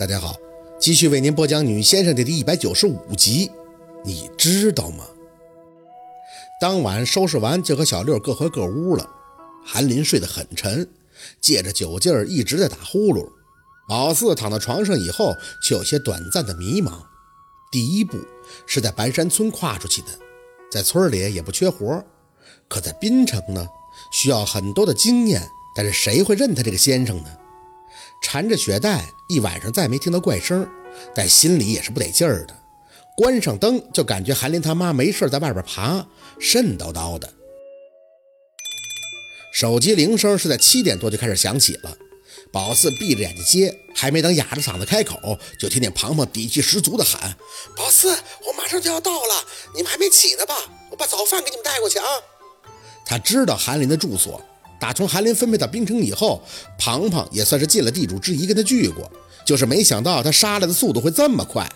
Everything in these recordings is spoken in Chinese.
大家好，继续为您播讲《女先生》的第一百九十五集。你知道吗？当晚收拾完，就和小六各回各屋了。韩林睡得很沉，借着酒劲儿一直在打呼噜。宝四躺到床上以后，却有些短暂的迷茫。第一步是在白山村跨出去的，在村里也不缺活，可在滨城呢，需要很多的经验。但是谁会认他这个先生呢？缠着雪带，一晚上再没听到怪声，但心里也是不得劲儿的。关上灯，就感觉韩林他妈没事在外边爬，瘆叨叨的。手机铃声是在七点多就开始响起了。宝四闭着眼睛接，还没等哑着嗓子开口，就听见庞庞底气十足的喊：“宝四，我马上就要到了，你们还没起呢吧？我把早饭给你们带过去啊！”他知道韩林的住所。打从韩林分配到冰城以后，庞庞也算是尽了地主之谊跟他聚过，就是没想到他杀来的速度会这么快。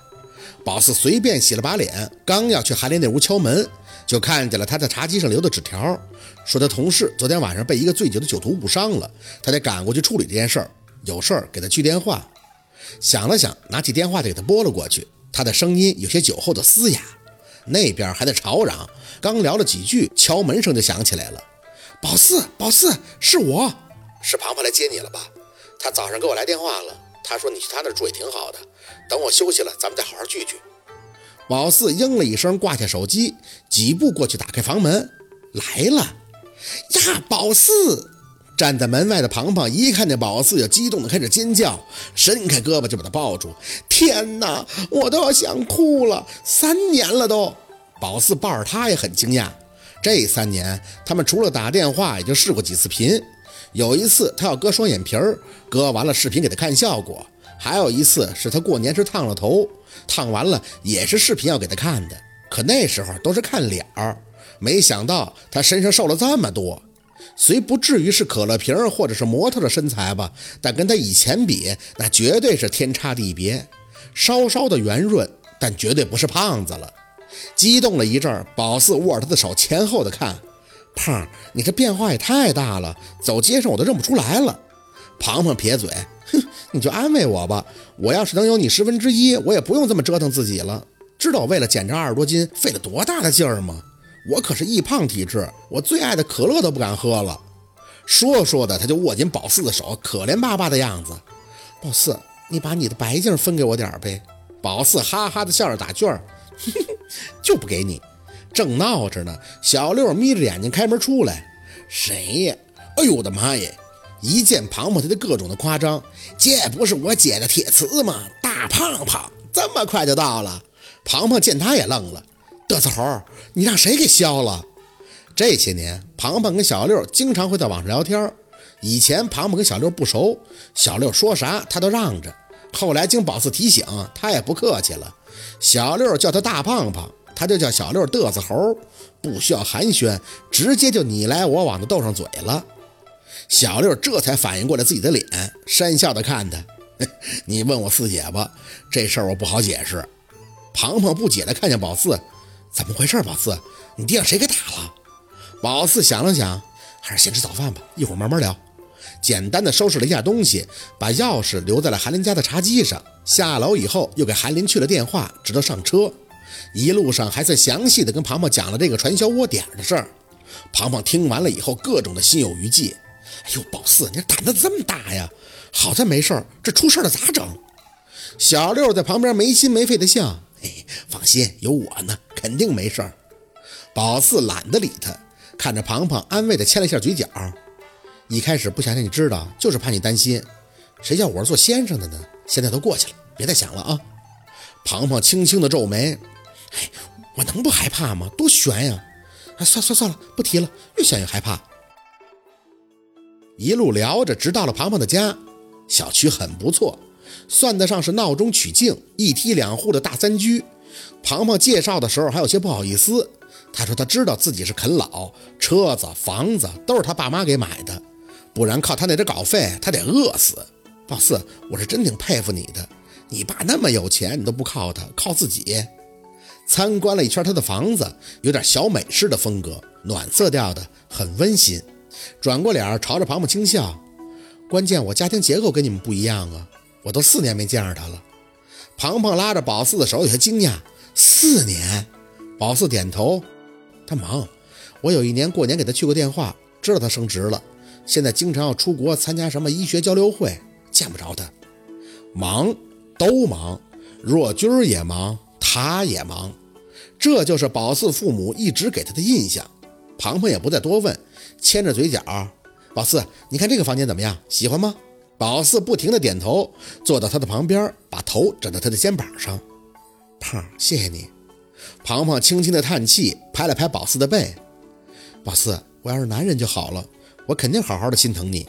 宝四随便洗了把脸，刚要去韩林那屋敲门，就看见了他在茶几上留的纸条，说他同事昨天晚上被一个醉酒的酒徒误伤了，他得赶过去处理这件事儿，有事儿给他去电话。想了想，拿起电话就给他拨了过去，他的声音有些酒后的嘶哑，那边还在吵嚷，刚聊了几句，敲门声就响起来了。宝四，宝四，是我，是庞庞来接你了吧？他早上给我来电话了，他说你去他那住也挺好的，等我休息了，咱们再好好聚聚。宝四应了一声，挂下手机，几步过去打开房门，来了呀！宝四站在门外的庞庞一看见宝四，就激动的开始尖叫，伸开胳膊就把他抱住。天哪，我都要想哭了，三年了都。宝四抱着他也很惊讶。这三年，他们除了打电话，也就试过几次频。有一次，他要割双眼皮儿，割完了视频给他看效果；还有一次是他过年时烫了头，烫完了也是视频要给他看的。可那时候都是看脸儿，没想到他身上瘦了这么多。虽不至于是可乐瓶儿或者是模特的身材吧，但跟他以前比，那绝对是天差地别。稍稍的圆润，但绝对不是胖子了。激动了一阵，宝四握着他的手，前后的看。胖儿，你这变化也太大了，走街上我都认不出来了。庞庞撇嘴，哼，你就安慰我吧。我要是能有你十分之一，我也不用这么折腾自己了。知道我为了减这二十多斤费了多大的劲儿吗？我可是易胖体质，我最爱的可乐都不敢喝了。说说的，他就握紧宝四的手，可怜巴巴的样子。宝四，你把你的白净分给我点儿呗。宝四哈哈的笑着打趣儿。就不给你，正闹着呢。小六眯着眼睛开门出来，谁呀？哎呦我的妈耶！一见庞庞，他就各种的夸张。这不是我姐的铁瓷吗？大胖胖这么快就到了。庞庞见他也愣了，嘚瑟猴，你让谁给削了？这些年，庞庞跟小六经常会在网上聊天。以前庞庞跟小六不熟，小六说啥他都让着。后来经宝四提醒，他也不客气了。小六叫他大胖胖，他就叫小六嘚瑟猴，不需要寒暄，直接就你来我往的斗上嘴了。小六这才反应过来自己的脸，讪笑的看他：“ 你问我四姐吧，这事儿我不好解释。”庞庞不解的看见宝四：“怎么回事？宝四，你爹让谁给打了？”宝四想了想，还是先吃早饭吧，一会儿慢慢聊。简单的收拾了一下东西，把钥匙留在了韩林家的茶几上。下楼以后，又给韩林去了电话，直到上车。一路上还在详细的跟庞庞讲了这个传销窝点的事儿。庞庞听完了以后，各种的心有余悸。哎呦，宝四，你胆子这么大呀？好在没事儿，这出事儿了咋整？小六在旁边没心没肺的笑。嘿，放心，有我呢，肯定没事儿。宝四懒得理他，看着庞庞，安慰的牵了一下嘴角。一开始不想让你知道，就是怕你担心。谁叫我是做先生的呢？现在都过去了，别再想了啊！庞庞轻轻的皱眉，哎，我能不害怕吗？多悬呀！哎，算算算了，不提了，越想越害怕。一路聊着，直到了庞庞的家。小区很不错，算得上是闹中取静，一梯两户的大三居。庞庞介绍的时候还有些不好意思，他说他知道自己是啃老，车子房子都是他爸妈给买的。不然靠他那点稿费，他得饿死。宝四，我是真挺佩服你的。你爸那么有钱，你都不靠他，靠自己。参观了一圈他的房子，有点小美式的风格，暖色调的，很温馨。转过脸朝着庞庞轻笑。关键我家庭结构跟你们不一样啊。我都四年没见着他了。庞庞拉着宝四的手，有些惊讶。四年，宝四点头。他忙，我有一年过年给他去过电话，知道他升职了，现在经常要出国参加什么医学交流会，见不着他。忙，都忙。若君儿也忙，他也忙。这就是宝四父母一直给他的印象。庞庞也不再多问，牵着嘴角。宝四，你看这个房间怎么样？喜欢吗？宝四不停地点头，坐到他的旁边，把头枕到他的肩膀上。胖，谢谢你。庞庞轻轻地叹气，拍了拍宝四的背。宝四，我要是男人就好了，我肯定好好的心疼你。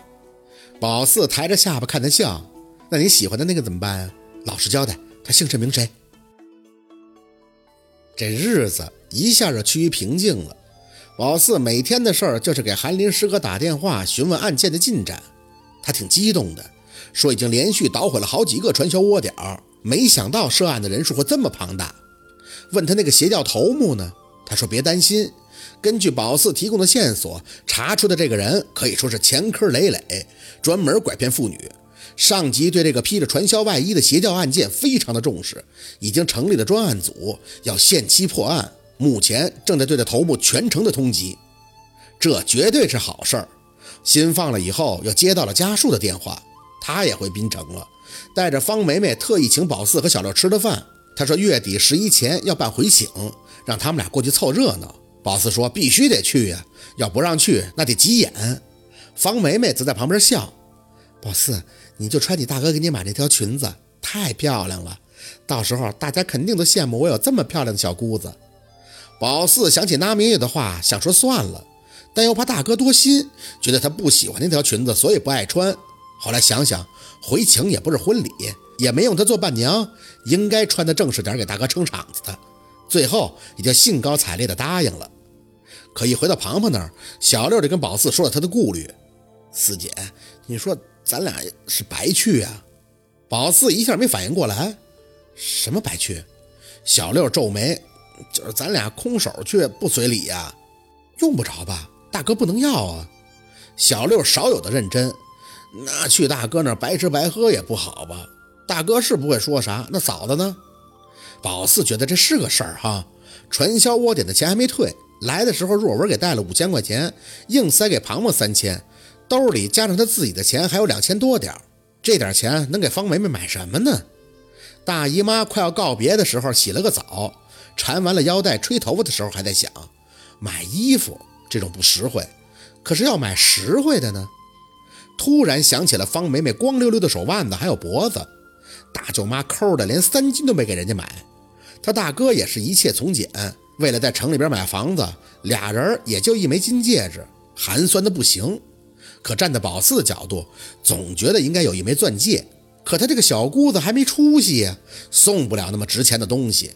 宝四抬着下巴看他笑。那你喜欢的那个怎么办啊？老实交代，他姓甚名谁？这日子一下就趋于平静了。宝四每天的事儿就是给韩林师哥打电话询问案件的进展。他挺激动的，说已经连续捣毁了好几个传销窝点没想到涉案的人数会这么庞大。问他那个邪教头目呢？他说别担心，根据宝四提供的线索查出的这个人可以说是前科累累，专门拐骗妇女。上级对这个披着传销外衣的邪教案件非常的重视，已经成立了专案组，要限期破案。目前正在对着头目全城的通缉，这绝对是好事儿。心放了以后，又接到了家树的电话，他也回滨城了，带着方梅梅特意请宝四和小六吃了饭。他说月底十一前要办回请，让他们俩过去凑热闹。宝四说必须得去呀，要不让去那得急眼。方梅梅则在旁边笑，宝四。你就穿你大哥给你买那条裙子，太漂亮了。到时候大家肯定都羡慕我有这么漂亮的小姑子。宝四想起那明月的话，想说算了，但又怕大哥多心，觉得他不喜欢那条裙子，所以不爱穿。后来想想，回请也不是婚礼，也没用她做伴娘，应该穿的正式点，给大哥撑场子的。最后也就兴高采烈的答应了。可一回到庞庞那儿，小六就跟宝四说了他的顾虑：“四姐，你说。”咱俩是白去啊！宝四一下没反应过来，什么白去？小六皱眉，就是咱俩空手去不随礼呀？用不着吧？大哥不能要啊！小六少有的认真，那去大哥那儿白吃白喝也不好吧？大哥是不会说啥，那嫂子呢？宝四觉得这是个事儿哈，传销窝点的钱还没退，来的时候若文给带了五千块钱，硬塞给庞庞三千。兜里加上他自己的钱还有两千多点这点钱能给方梅梅买什么呢？大姨妈快要告别的时候洗了个澡，缠完了腰带吹头发的时候还在想买衣服，这种不实惠。可是要买实惠的呢？突然想起了方梅梅光溜溜的手腕子还有脖子，大舅妈抠的连三金都没给人家买。他大哥也是一切从简，为了在城里边买房子，俩人也就一枚金戒指，寒酸的不行。可站在宝四的角度，总觉得应该有一枚钻戒。可他这个小姑子还没出息呀，送不了那么值钱的东西。